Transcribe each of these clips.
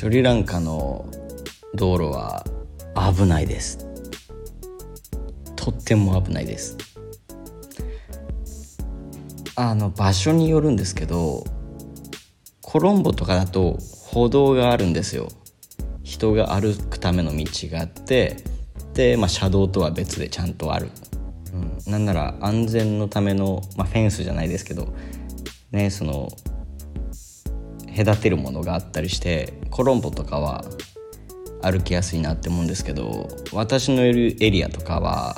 スリランカの道路は危ないです。とっても危ないです。あの場所によるんですけどコロンボとかだと歩道があるんですよ。人が歩くための道があってで、まあ、車道とは別でちゃんとある、うん、なんなら安全のための、まあ、フェンスじゃないですけどねその隔てるものがあったりしてコロンボとかは歩きやすいなって思うんですけど私のいるエリアとかは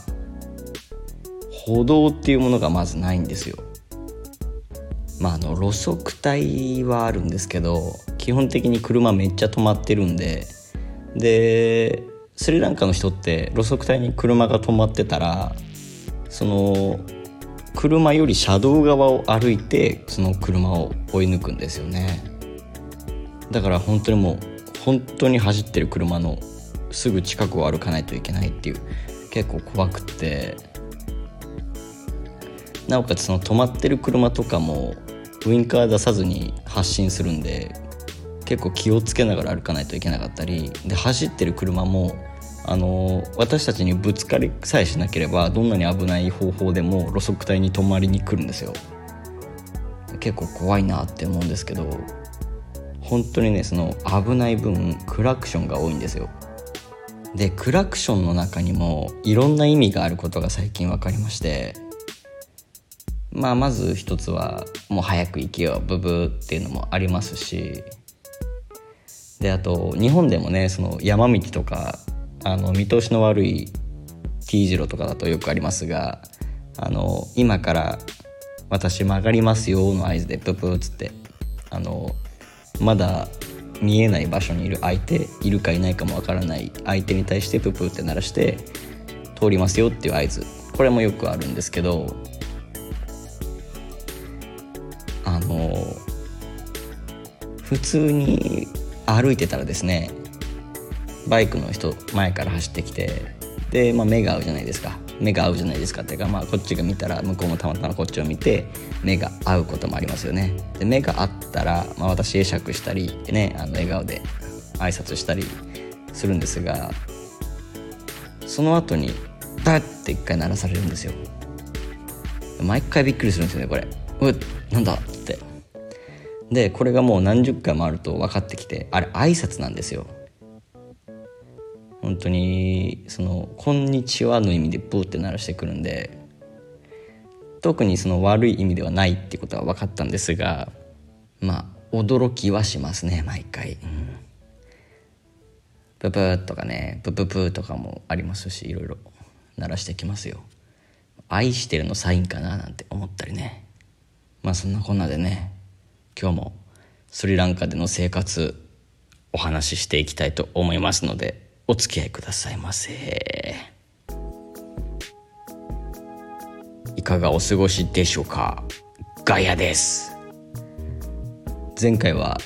歩道っていうものがまずないんですよ。まああの路側帯はあるんですけど基本的に車めっちゃ止まってるんででスリランカの人って路側帯に車が止まってたらその車より車道側を歩いてその車を追い抜くんですよね。だから本当にもう本当に走ってる車のすぐ近くを歩かないといけないっていう結構怖くって。なおかつその止まってる車とかもウインカー出さずに発進するんで結構気をつけながら歩かないといけなかったりで走ってる車もあの私たちにぶつかりさえしなければどんなに危ない方法でも路側帯に止まりに来るんですよ。結構怖いなって思うんですけど本当にねその危ない分クラクションが多いんですよ。でクラクションの中にもいろんな意味があることが最近分かりまして。まあまず一つはもう早く行けよブブーっていうのもありますし。であと日本でもねその山道とかあの見通しの悪い T 字路とかだとよくありますがあの今から私曲がりますよの合図でププーっつってあのまだ見えない場所にいる相手いるかいないかもわからない相手に対してププって鳴らして通りますよっていう合図。これもよくあるんですけどあの普通に歩いてたらですねバイクの人前から走ってきてで、まあ、目が合うじゃないですか。目が合うじゃないですか。っていうか、まあ、こっちが見たら向こうもたまたまこっちを見て目が合うこともありますよね。で目が合ったら、まあ、私会釈したりねあの笑顔で挨拶したりするんですがその後にバッて一回鳴らされるんですよ。毎回びっくりするんですよねこれ。うっなんだって。でこれがもう何十回もあると分かってきてあれ挨拶なんですよ。本当にその「こんにちは」の意味でブーって鳴らしてくるんで特にその悪い意味ではないってことは分かったんですがまあ驚きはしますね毎回、うん、ププーとかねプププーとかもありますしいろいろ鳴らしてきますよ。愛してるのサインかななんて思ったりね。まあそんなこんなでね今日もスリランカでの生活お話ししていきたいと思いますのでお付き合いくださいませ。いかがお過ごしでしょうか？ガヤです。前回は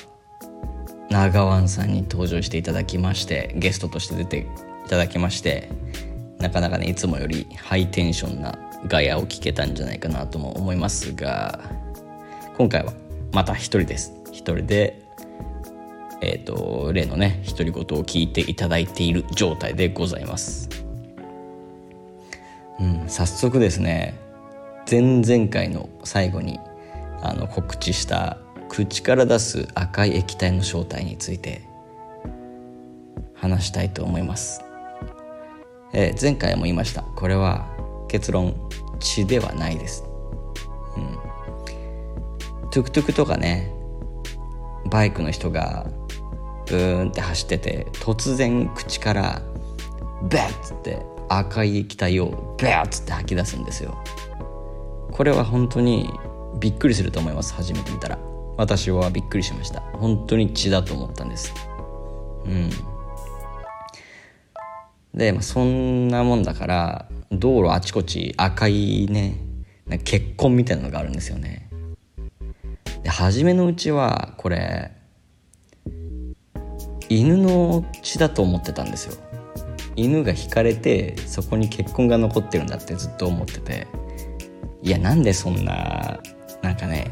長湾さんに登場していただきましてゲストとして出ていただきましてなかなかねいつもよりハイテンションなガヤを聞けたんじゃないかなとも思いますが今回はまた一人です。一人でえーと、例のね独り言を聞いていただいている状態でございます。うん、早速ですね前々回の最後にあの告知した口から出す赤い液体の正体について話したいと思います。えー、前回も言いましたこれは結論血ではないです。うん、トゥクトゥクとかねバイクの人がブーンって走ってて突然口からバッつって赤い液体をバッつって吐き出すんですよ。これは本当にびっくりすると思います初めて見たら。私はびっくりしました。本当に血だと思ったんです。うん。で、まあ、そんなもんだから道路あちこち赤いね血痕みたいなのがあるんですよね。で初めのうちはこれ犬の血だと思ってたんですよ。犬が引かれてそこに血痕が残ってるんだってずっと思ってて。いやなんでそんななんかね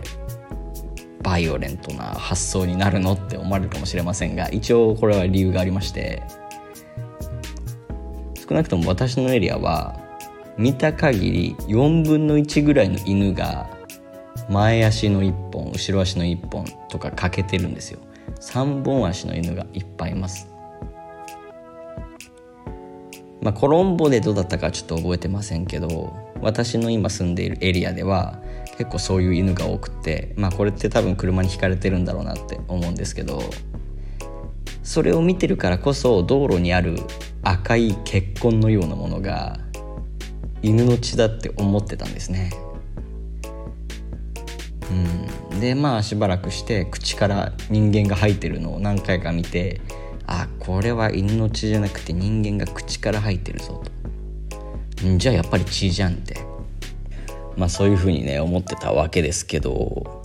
バイオレントな発想になるのって思われるかもしれませんが一応これは理由がありまして。少なくとも私のエリアは見た限り4分の1ぐらいの犬が前足の1本後ろ足の1本とか欠けてるんですよ。3本足の犬がいっぱいいますまあコロンボでどうだったかちょっと覚えてませんけど私の今住んでいるエリアでは結構そういう犬が多くてまあこれって多分車にひかれてるんだろうなって思うんですけどそれを見てるからこそ道路にある赤い血痕のようなものが犬の血だって思ってたんですね。うん、でまあしばらくして口から人間が吐いてるのを何回か見てあこれは犬の血じゃなくて人間が口から吐いてるぞと。んじゃあやっぱり血じゃんって。まあそういうふうにね思ってたわけですけど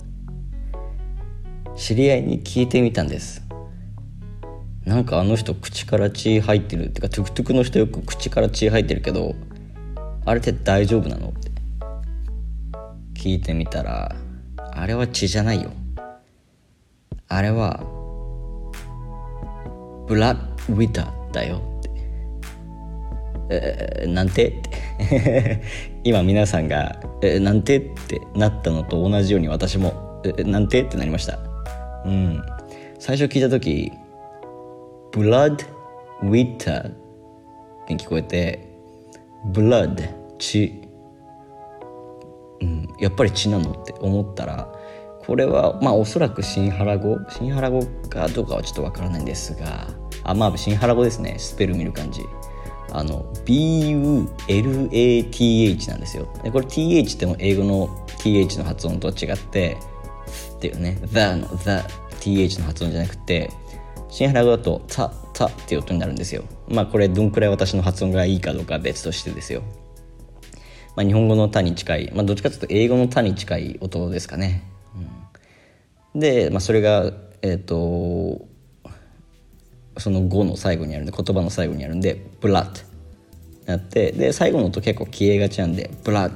知り合いに聞いてみたんです。なんかあの人口から血入ってるってかトゥクトゥクの人よく口から血入ってるけどあれって大丈夫なのって。聞いてみたらあれは血じゃないよ。あれはブラッドウィターだよって。えー、なんて？って。今皆さんが「えー、なんて?」ってなったのと同じように私も「えー、なんて?」ってなりました。うん。最初聞いた時「ブラッドウィター」に聞こえて「ブラッド血」、やっぱり血なのって思ったらこれはまあおそらくシンハラ語？シンハラ語かどうかはちょっとわからないんですがあまあシンハラ語ですね。スペル見る感じ。あの BULATH なんですよ。でこれ TH っても英語の TH の発音とは違ってっていうね。The の TheTH の発音じゃなくてシンハラ語だとタタっていう音になるんですよ。まあこれどんくらい私の発音がいいかどうかは別としてですよ。まあ、日本語の「た」に近い、まあ、どっちかというと英語の「た」に近い音ですかね。うん、で、まあ、それが、えっ、ー、とその語の最後にあるんで言葉の最後にあるんで「ブラッ」なってで最後の音結構消えがちなんで「ブラッ」っ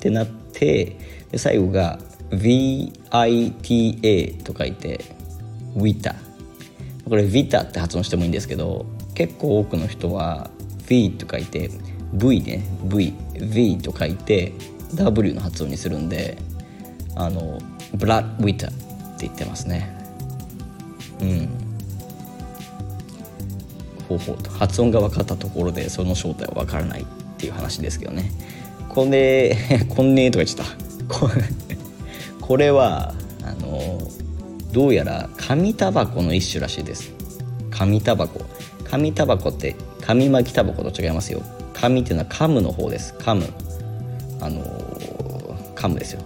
てなってで最後が「VITA」と書いて「ウィタ」これ「ヴィタ」って発音してもいいんですけど結構多くの人は「V」と書いて「V ね。V V と書いて W の発音にするんであのブラッドウィターって言ってますね。うん。ほうほうと発音が分かったところでその正体は分からないっていう話ですけどね。これ こんねとか言っちゃった これはあのどうやら紙タバコの一種らしいです。紙タバコ。紙タバコって紙巻きタバコと違いますよ。紙っていうのはカムの方です。カム。あのー、カムですよ。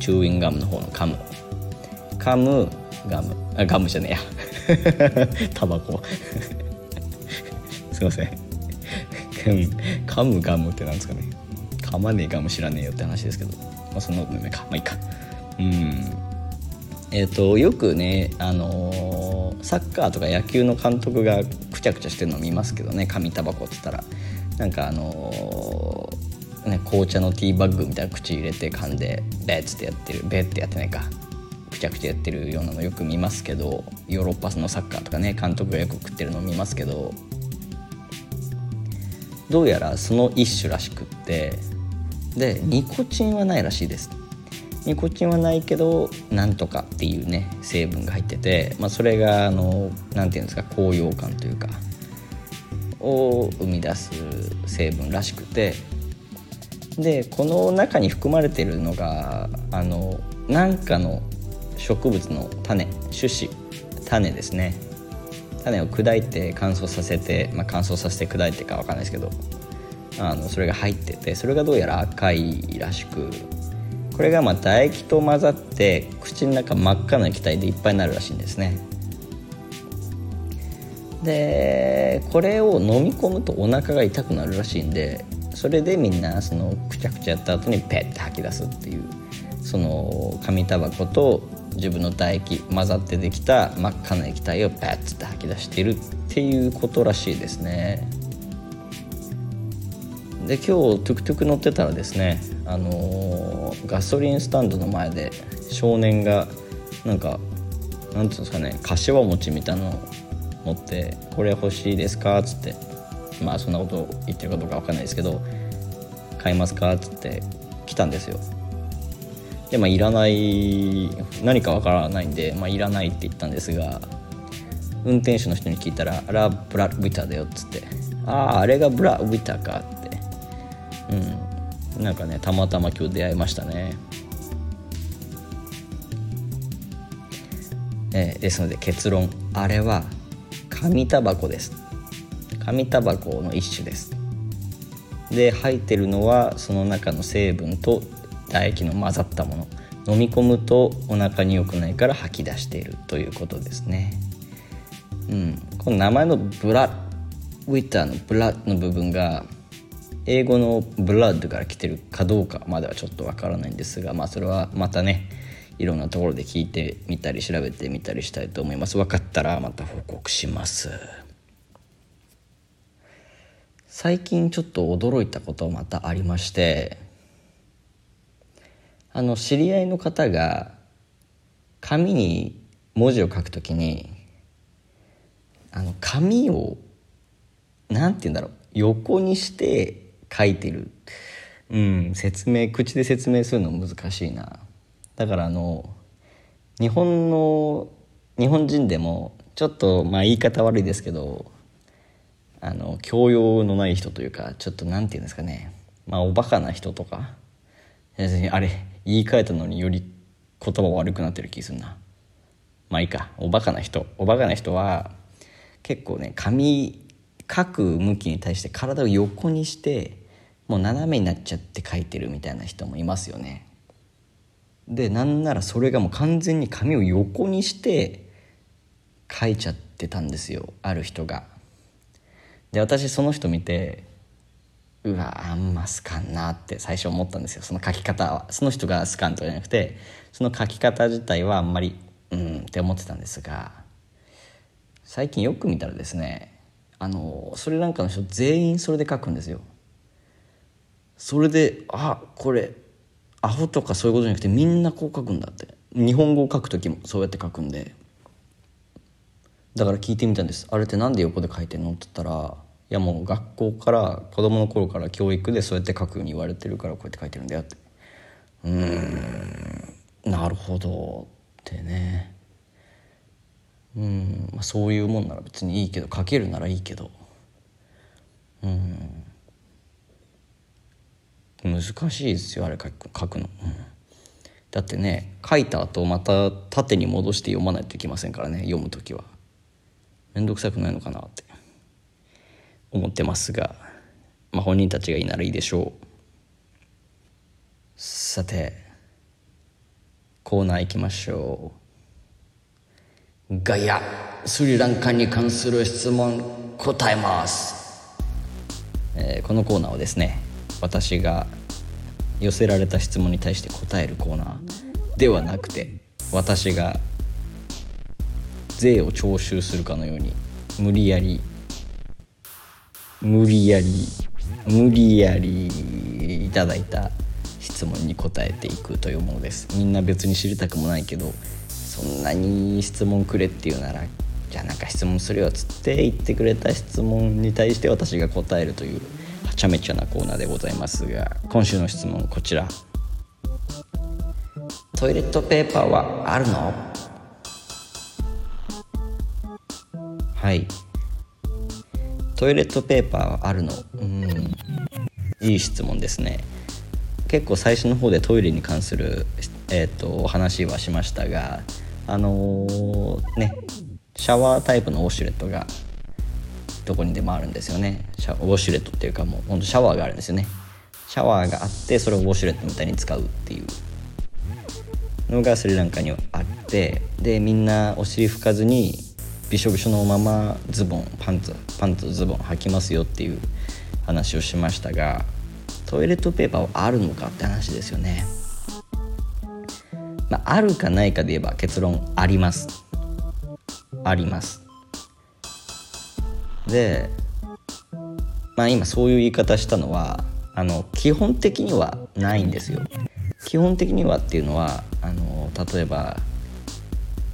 チューインガムの方のカム。カムガム。あガムじゃねえや。タバコ。すいません。カムガムってなんですかね。噛まねえガム知らねえよって話ですけど。まあそんなことないか。まあいいか。うん。えっ、ー、とよくねあのー、サッカーとか野球の監督がくちゃくちゃしてるの見ますけどね紙タバコって言ったら。なんかあのー、ね、紅茶のティーバッグみたいな口入れて噛んでベッツってやってるベッってやってないか。くちゃくちゃやってるようなのよく見ますけどヨーロッパのサッカーとかね監督がよく食ってるのを見ますけどどうやらその一種らしくってでニコチンはないらしいです。ニコチンはないけどなんとかっていうね成分が入ってて、まあ、それがあのなんていうんですか高揚感というか。を生み出す成分らしくてでこの中に含まれているのがあの何かの植物の種種子種ですね。種を砕いて乾燥させて、まあ、乾燥させて砕いてか分かんないですけどあのそれが入っててそれがどうやら赤いらしくこれがまあ唾液と混ざって口の中真っ赤な液体でいっぱいになるらしいんですね。でこれを飲み込むとお腹が痛くなるらしいんでそれでみんなそのくちゃくちゃやった後にペッて吐き出すっていうその紙タバコと自分の唾液混ざってできた真っ赤な液体をペッて吐き出しているっていうことらしいですね。で今日トゥクトゥク乗ってたらですねあの、ガソリンスタンドの前で少年がなんかなんていうんですかね柏餅みたいなのを持って「これ欲しいですか?」っつってまあそんなこと言ってるかどうか分かんないですけど「買いますか?」っつって来たんですよ。でまあいらない何かわからないんで、まあ、いらないって言ったんですが運転手の人に聞いたら「あれはブラウィターだよ」っつって「あああれがブラウィターか」ってうんなんかねたまたま今日出会いましたね。えー、ですので結論。あれは紙タバコです。紙タバコの一種です。で入ってるのはその中の成分と唾液の混ざったもの。飲み込むとお腹に良くないから吐き出しているということですね。うん。この名前のブラウィッターのブラの部分が英語のブラッドから来てるかどうかまではちょっとわからないんですがまあそれはまたねいろんなところで聞いてみたり調べてみたりしたいと思います。分かったらまた報告します。最近ちょっと驚いたことまたありましてあの知り合いの方が紙に文字を書くときにあの紙をなんて言うんだろう横にして書いてる。うん説明口で説明するの難しいな。だからあの日本の日本人でもちょっとまあ言い方悪いですけどあの教養のない人というかちょっと何て言うんですかね。まあおバカな人とかあれ言い換えたのにより言葉悪くなってる気するな。まあいいか。おバカな人。おバカな人は結構ね紙書く向きに対して体を横にしてもう斜めになっちゃって書いてるみたいな人もいますよね。でなんならそれがもう完全に紙を横にして書いちゃってたんですよある人が。で私その人見てうわあんま好かんなって最初思ったんですよ。その書き方は。その人が好かんとかじゃなくてその書き方自体はあんまりうんって思ってたんですが最近よく見たらですねあのスリランカの人全員それで書くんですよ。それであこれアホとかそういうことじゃなくてみんなこう書くんだって。日本語を書く時もそうやって書くんで。だから聞いてみたんです。あれって何で横で書いてんのって言ったらいやもう学校から子供の頃から教育でそうやって書くように言われてるからこうやって書いてるんだよって。うんなるほどってね。うん、まあ、そういうもんなら別にいいけど書けるならいいけど。うん。難しいですよあれ書く書くの、うん、だってね書いた後また縦に戻して読まないといけませんからね読む時は。面倒くさくないのかなって。思ってますが、まあ、本人たちがいいならいいでしょう。さてコーナー行きましょう。ガヤスリランカに関する質問答えます、えー、このコーナーはですね私が寄せられた質問に対して答えるコーナーではなくて私が税を徴収するかのように無理やり無理やり無理やりいただいた質問に答えていくというものです。みんな別に知りたくもないけどそんなに質問くれっていうならじゃあなんか質問するよっつって言ってくれた質問に対して私が答えるというはちゃめちゃなコーナーでございますが今週の質問こちら。トイレットペーパーはあるの？はい。トイレットペーパーはあるの？うん。いい質問ですね。結構最初の方でトイレに関する、えーと、話はしましたがあのー、ねシャワータイプのウォシュレットがどこにでもあるんですよね。シャウォシュレットっていうかもうほんとシャワーがあるんですよね。シャワーがあってそれをウォシュレットみたいに使うっていう。のがスリランカにはあってでみんなお尻拭かずにびしょびしょのままズボンパンツパンツズボン履きますよっていう話をしましたがトイレットペーパーはあるのかって話ですよね、まあ、あるかないかで言えば結論あります。あります。でまあ今そういう言い方したのはあの基本的にはないんですよ。基本的にはっていうのはあの例えば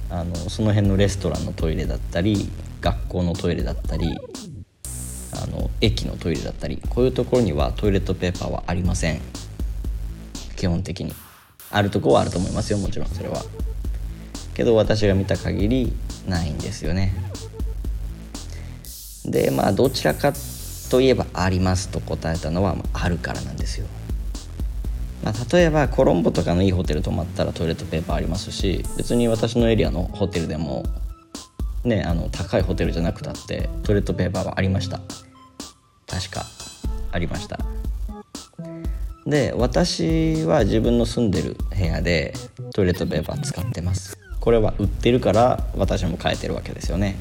あのその辺のレストランのトイレだったり学校のトイレだったりあの駅のトイレだったりこういうところにはトイレットペーパーはありません。基本的に。あるとこはあると思いますよもちろんそれは。けど私が見た限りないんですよね。でまあどちらかといえばありますと答えたのは、まあ、あるからなんですよ。まあ、例えばコロンボとかのいいホテル泊まったらトイレットペーパーありますし別に私のエリアのホテルでもねあの高いホテルじゃなくたってトイレットペーパーはありました。確かありました。で私は自分の住んでる部屋でトイレットペーパー使ってます。これは売ってるから私も買えてるわけですよね。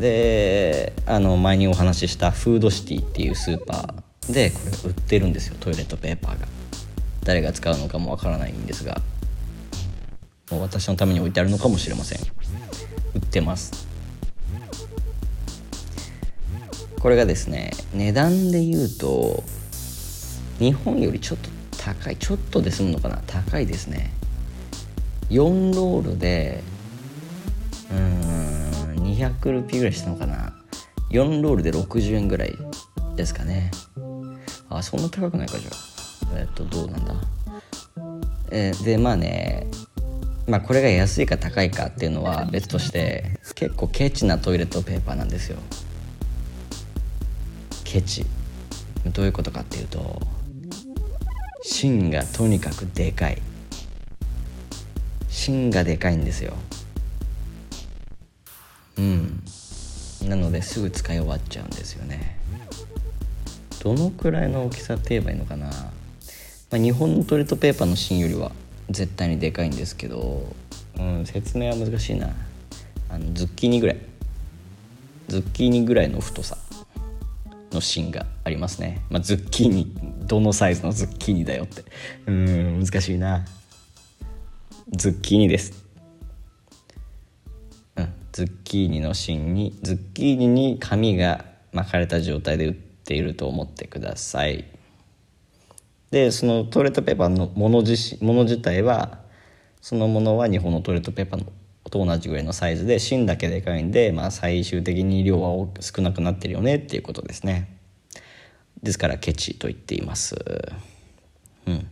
であの前にお話ししたフードシティっていうスーパーでこれ売ってるんですよトイレットペーパーが。誰が使うのかもわからないんですが。もう私のために置いてあるのかもしれません。売ってます。これがですね値段で言うと日本よりちょっと高いちょっとで済むのかな？高いですね。4ロールでうん200ルピーぐらいしたのかな？4ロールで60円ぐらいですかね。あそんな高くないかじゃあ。えっとどうなんだ？えー、でまあねまあこれが安いか高いかっていうのは別として結構ケチなトイレットペーパーなんですよ。ケチ。どういうことかっていうと芯がとにかくでかい。芯がでかいんですよ。うん。なのですぐ使い終わっちゃうんですよね。どのくらいの大きさって言えばいいのかな、まあ、日本のトイレットペーパーの芯よりは絶対にでかいんですけど、うん、説明は難しいな。あのズッキーニぐらい。ズッキーニぐらいの太さの芯がありますね、まあ、ズッキーニ。どのサイズのズッキーニだよって。うん難しいな。ズッキーニです。ズッキーニの芯にズッキーニに紙が巻かれた状態で売っていると思ってください。でそのトイレットペーパーのもの自もの自体はそのものは日本のトイレットペーパーのと同じぐらいのサイズで芯だけでかいんで、まあ、最終的に量は少なくなってるよねっていうことですね。ですからケチと言っています。うん。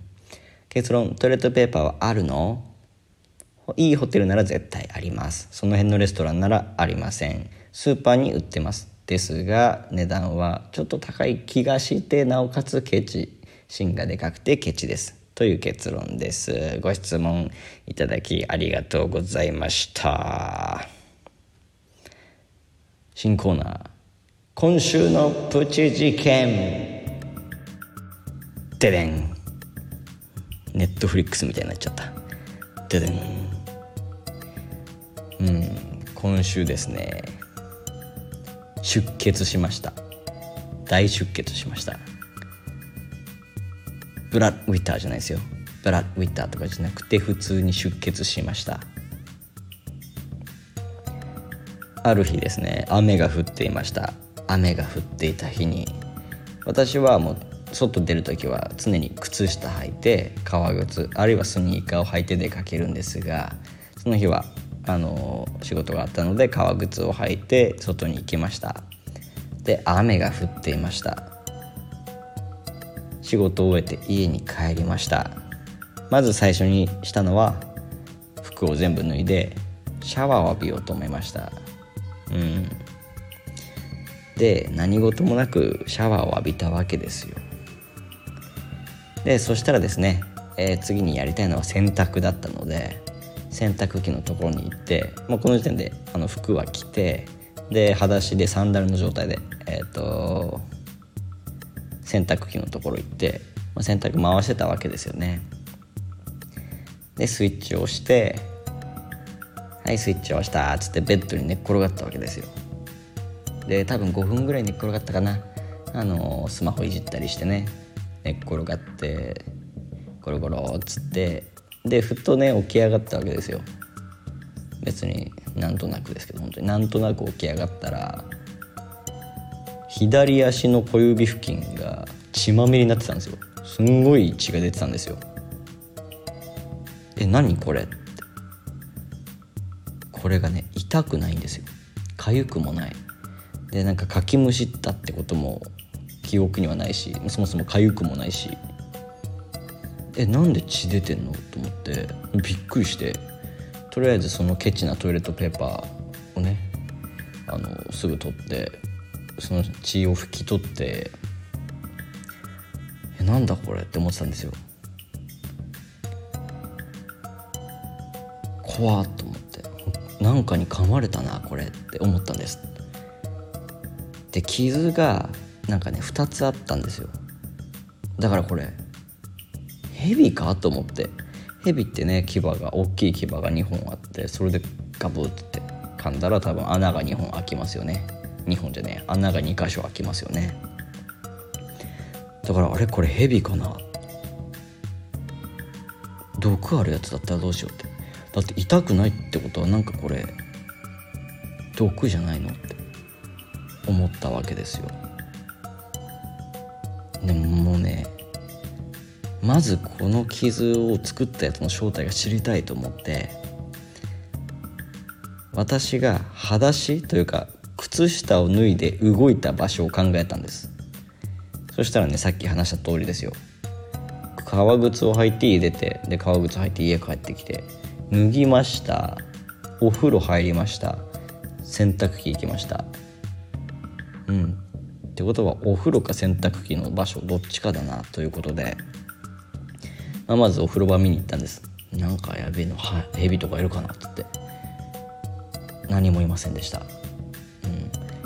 結論トイレットペーパーはあるの？いいホテルなら絶対あります。その辺のレストランならありません。スーパーに売ってます。ですが値段はちょっと高い気がしてなおかつケチ。芯がでかくてケチです。という結論です。ご質問いただきありがとうございました。新コーナー。今週のプチ事件。ででんネットフリックスみたいになっちゃった。ででんうん今週ですね出血しました。大出血しました。ブラッドウィッターじゃないですよ。ブラッドウィッターとかじゃなくて普通に出血しました。ある日ですね雨が降っていました。雨が降っていた日に私はもう外出る時は常に靴下履いて革靴あるいはスニーカーを履いて出かけるんですがその日はあの仕事があったので革靴を履いて外に行きました。で雨が降っていました。仕事を終えて家に帰りました。まず最初にしたのは服を全部脱いでシャワーを浴びようと思いました。うん。で何事もなくシャワーを浴びたわけですよ。でそしたらですね、えー、次にやりたいのは洗濯だったので洗濯機のところに行ってもうこの時点であの服は着てで裸足でサンダルの状態でえ、ー、と洗濯機のところ行って、まあ、洗濯回してたわけですよね。でスイッチを押してはいスイッチを押したっつってベッドに寝っ転がったわけですよ。で多分5分ぐらい寝っ転がったかな。あのスマホいじったりしてね寝っ転がってゴロゴロっつってでふっとね起き上がったわけですよ。別になんとなくですけど本当に。なんとなく起き上がったら左足の小指付近が血まみれになってたんですよ。すんごい血が出てたんですよ。え何これ？ってこれがね痛くないんですよ。痒くもない。でなんかかきむしったってことも記憶にはないしそもそも痒くもないし。えなんで血出てんの？と思ってびっくりしてとりあえずそのケチなトイレットペーパーをねあのすぐ取ってその血を拭き取ってえなんだこれ？って思ってたんですよ。怖っと思って。なんかに噛まれたなこれ。って思ったんです。で傷がなんかね2つあったんですよ。だからこれヘビかと思って。ヘビってね牙が大きい牙が2本あってそれでガブって。噛んだら多分穴が2本開きますよね。2本じゃねえ穴が2箇所開きますよね。だからあれ？これヘビかな？毒あるやつだったらどうしようって。だって痛くないってことはなんかこれ毒じゃないのって。思ったわけですよ。でももうねまずこの傷を作ったやつの正体が知りたいと思って私が裸足というか靴下を脱いで動いた場所を考えたんです。そしたらねさっき話した通りですよ。革靴を履いて家出てで革靴履いて家帰ってきて脱ぎました。お風呂入りました。洗濯機行きました。うん。ってことはお風呂か洗濯機の場所どっちかだなということで、まあ、まずお風呂場見に行ったんです。なんかやべえのはヘビとかいるかなって言って。何もいませんでした。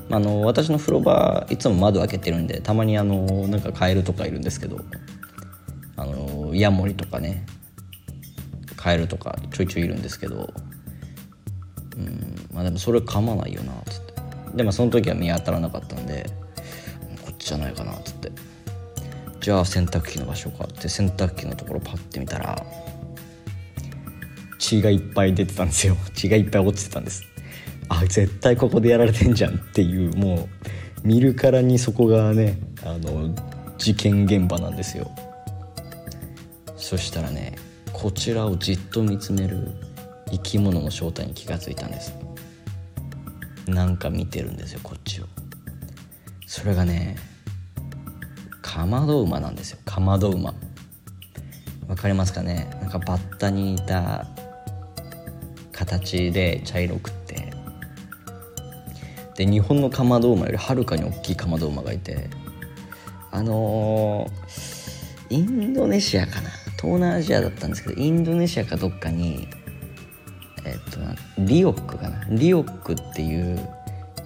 うん。あの私の風呂場いつも窓開けてるんでたまにあのなんかカエルとかいるんですけど。あのヤモリとかね。カエルとかちょいちょいいるんですけど。うん。まあでもそれ噛まないよなっつって。でもその時は見当たらなかったんで。こっちじゃないかなっつってじゃあ洗濯機の場所か。って洗濯機のところパッて見たら血がいっぱい出てたんですよ。血がいっぱい落ちてたんです。あ絶対ここでやられてんじゃんっていうもう見るからにそこがねあの事件現場なんですよ。そしたらねこちらをじっと見つめる生き物の正体に気がついたんです。なんか見てるんですよこっちを。それがねかまど馬なんですよ。かまど馬わかりますかね？なんかバッタにいた形で茶色くって。で日本のかまど馬よりはるかに大きいかまど馬がいて。あのー、インドネシアかな？東南アジアだったんですけどインドネシアかどっかにえっとリオックかな？リオックっていう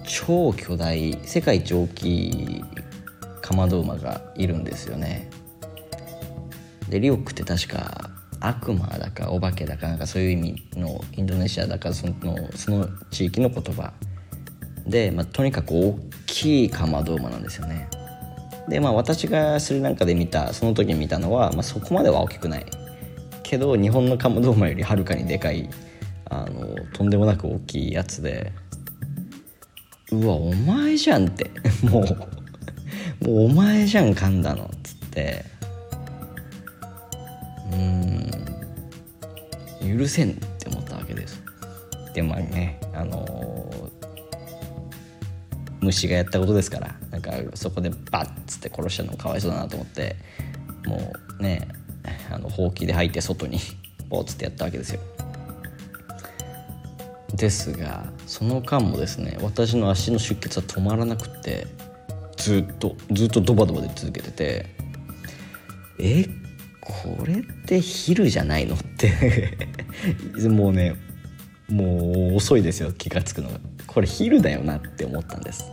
超巨大世界一大きいかまど馬がいるんですよね。でリオックって確か悪魔だかお化けだかなんかそういう意味のインドネシアだかそのその地域の言葉。で、まあ、とにかく大きいかまど馬なんですよね。でまあ私がスリランカで見たその時見たのは、まあ、そこまでは大きくない。けど日本のカモドーマよりはるかにでかいあのとんでもなく大きいやつで。うわお前じゃんって。もうお前じゃん噛んだのっつって。うん。許せんって思ったわけです。でもねあの虫がやったことですから。なんかそこでバッつって殺したのかわいそうだなと思って。もうねあのほうきで吐いて外にポーツってやったわけですよ。ですがその間もですね私の足の出血は止まらなくて。ずっとずっとドバドバで続けててえこれってヒルじゃないのって。もうねもう遅いですよ気が付くのが。これヒルだよなって思ったんです。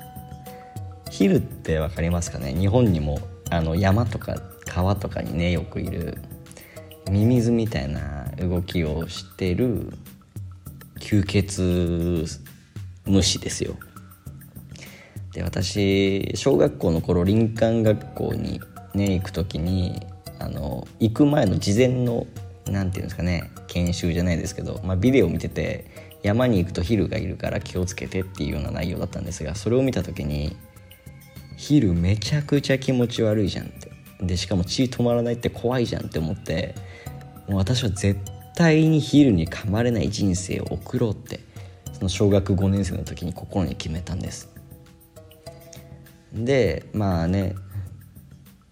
ヒルって分かりますかね？日本にもあの山とか川とかにねよくいるミミズみたいな動きをしてる吸血虫ですよ。で私小学校の頃林間学校にね行く時にあの行く前の事前の何て言うんですかね研修じゃないですけど、まあ、ビデオ見てて山に行くとヒルがいるから気をつけてっていうような内容だったんですがそれを見た時にヒルめちゃくちゃ気持ち悪いじゃんって。でしかも血止まらないって怖いじゃんって思ってもう私は絶対にヒルに噛まれない人生を送ろうってその小学5年生の時に心に決めたんです。でまあね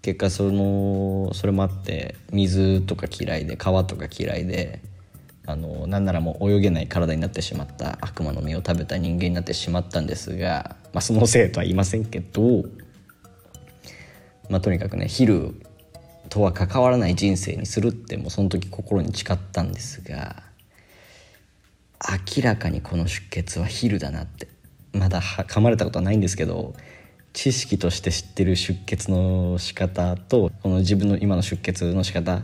結果そのそれもあって水とか嫌いで川とか嫌いであのなんならもう泳げない体になってしまった悪魔の実を食べた人間になってしまったんですが、まあ、そのせいとは言いませんけど、まあ、とにかくね昼とは関わらない人生にするってもうその時心に誓ったんですが明らかにこの出血は昼だなってまだ噛まれたことはないんですけど知識として知ってる出血の仕方とこの自分の今の出血の仕方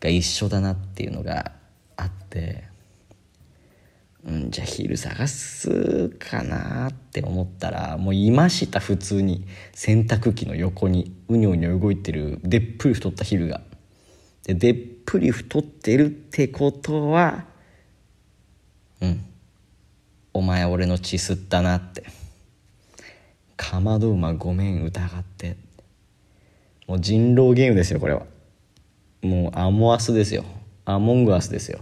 が一緒だなっていうのがあってうんじゃあヒール探すかなって思ったらもういました普通に洗濯機の横にうにょうにょ動いてるでっぷり太ったヒルが。ででっぷり太ってるってことはうんお前俺の血吸ったなってかまど馬ごめん疑って。もう人狼ゲームですよこれは。もうアモアスですよ。アモングアスですよ。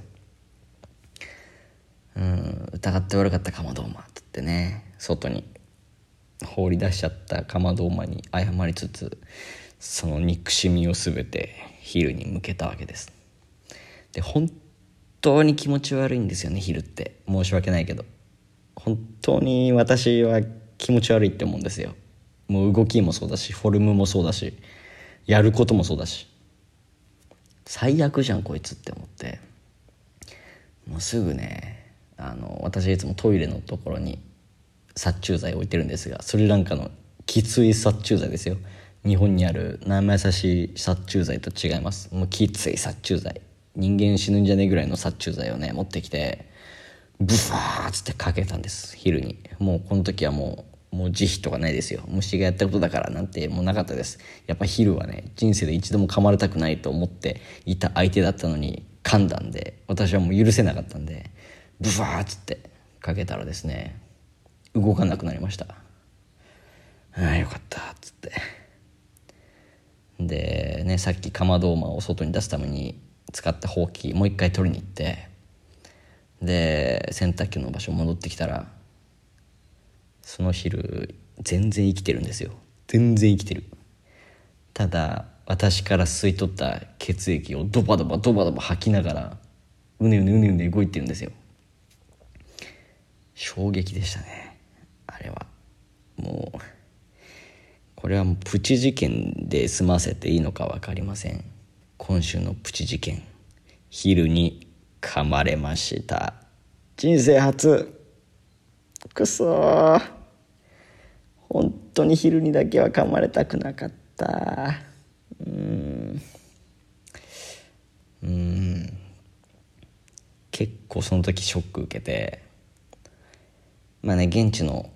うん疑って悪かったかまど馬って言ってね。外に。放り出しちゃったかまど馬に謝りつつその憎しみを全てヒルに向けたわけです。で本当に気持ち悪いんですよねヒルって。申し訳ないけど。本当に私は気持ち悪いって思うんですよ。もう動きもそうだしフォルムもそうだしやることもそうだし。最悪じゃんこいつって思って。もうすぐねあの私いつもトイレのところに殺虫剤置いてるんですがスリランカのきつい殺虫剤ですよ。日本にある生優しい殺虫剤と違います。もうきつい殺虫剤。人間死ぬんじゃねえぐらいの殺虫剤をね持ってきてブワーッつってかけたんです昼に。もうこの時はもうもう慈悲とかないですよ。虫がやったことだからなんてもうなかったです。やっぱ昼はね人生で一度も噛まれたくないと思っていた相手だったのに噛んだんで私はもう許せなかったんでブワーッつってかけたらですね動かなくなりました。ああよかったつって。でねさっきかまど馬を外に出すために使ったほうきもう一回取りに行ってで洗濯機の場所戻ってきたらその昼全然生きてるんですよ。全然生きてる。ただ私から吸い取った血液をドバドバドバドバ吐きながらうねうねうねうね動いてるんですよ。衝撃でしたね。あれは。もうこれはもうプチ事件で済ませていいのか分かりません。今週のプチ事件。昼に噛まれました。人生初くそ本当に昼にだけは噛まれたくなかった。うん。うん。結構その時ショック受けて。まあね現地の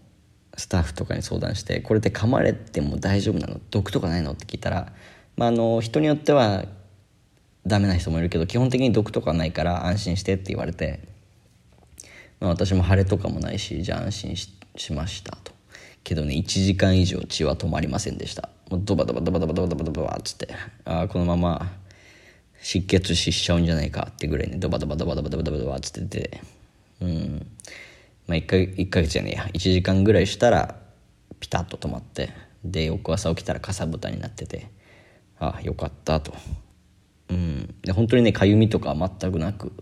スタッフとかに相談してこれって噛まれても大丈夫なの？毒とかないの？って聞いたら、まあ、あの人によってはダメな人もいるけど基本的に毒とかないから安心してって言われて、まあ、私も腫れとかもないしじゃあ安心ししましたと。けどね1時間以上血は止まりませんでした。もうドバドバドバドバドバドバドバっつってああこのまま失血死しちゃうんじゃないかってぐらいねドバドバドバドバドバドバドバっつっててうんまあ1か ,1 ヶ月じゃねえや1時間ぐらいしたらピタッと止まってで翌朝起きたらかさぶたになっててああよかったとうんで本当にねかゆみとか全くなく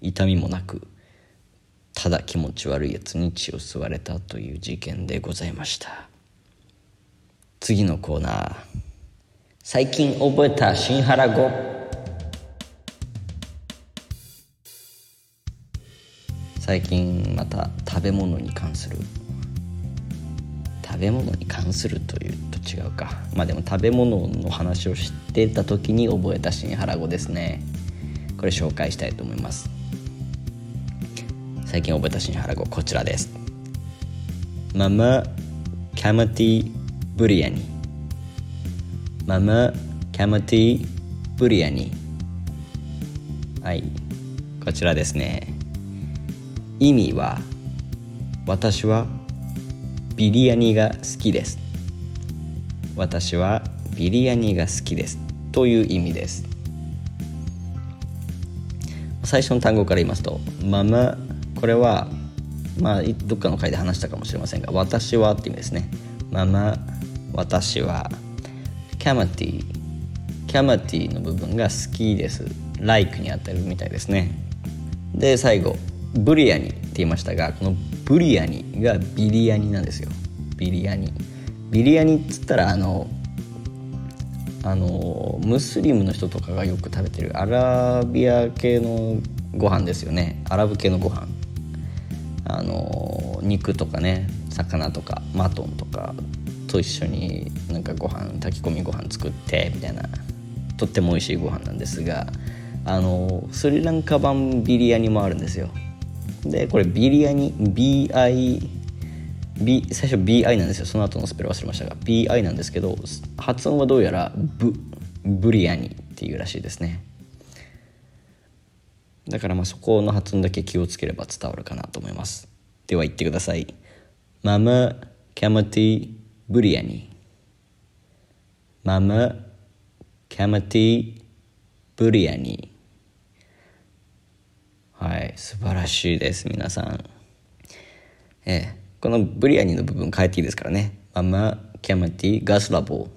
痛みもなくただ気持ち悪いやつに血を吸われたという事件でございました。次のコーナー。最近覚えた新原語。最近また食べ物に関する。食べ物に関するというと違うか。まあでも食べ物の話を知ってた時に覚えた新原語ですね。これ紹介したいと思います。最近覚えた新原語こちらです。ママカマティブリアニ。ママカマティブリアニ。はいこちらですね。意味は私はビリヤニが好きです。私はビリヤニが好きです。という意味です。最初の単語から言いますとママこれはまあどっかの回で話したかもしれませんが「私は」って意味ですね。ママ私はキャマティキャマティの部分が好きです。Like にあたるみたいですね。で最後ブリアニって言いましたがこのブリアニがビリヤニなんですよ。ビリヤニ。ビリヤニっつったらあのあのムスリムの人とかがよく食べてるアラビア系のご飯ですよね。アラブ系のご飯。あの肉とかね魚とかマトンとかと一緒になんかご飯炊き込みご飯作ってみたいな。とっても美味しいご飯なんですがあのスリランカ版ビリヤニもあるんですよ。でこれビリヤニ BI B 最初 BI なんですよ。その後のスペル忘れましたが BI なんですけど発音はどうやらブブリアニっていうらしいですね。だからまあそこの発音だけ気をつければ伝わるかなと思いますでは言ってくださいママキャマティブリアニママキャマティブリアニはい素晴らしいです皆さんええこのブリアニの部分変えていいですからね。ママ、キャマティ、ガスラボ。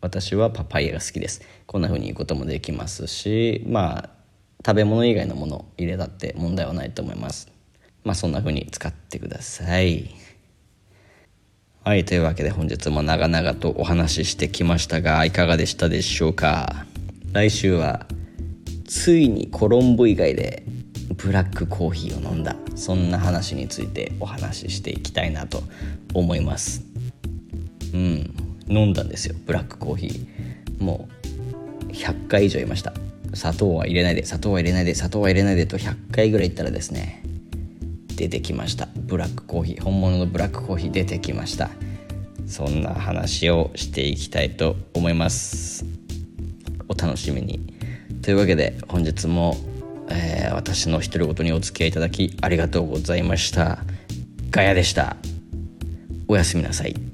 私はパパイヤが好きです。こんな風に言うこともできますし、まあ、食べ物以外のもの入れたって問題はないと思います。まあ、そんな風に使ってください。はい、というわけで本日も長々とお話ししてきましたが、いかがでしたでしょうか？来週は、ついにコロンボ以外でブラックコーヒーを飲んだ。そんな話についてお話ししていきたいなと思います。うん飲んだんですよブラックコーヒー。もう100回以上いました。砂糖は入れないで砂糖は入れないで砂糖は入れないでと100回ぐらい言ったらですね出てきました。ブラックコーヒー。本物のブラックコーヒー出てきました。そんな話をしていきたいと思います。お楽しみに。というわけで本日もえー、私の独り言にお付き合いいただきありがとうございました。ガヤでした。おやすみなさい。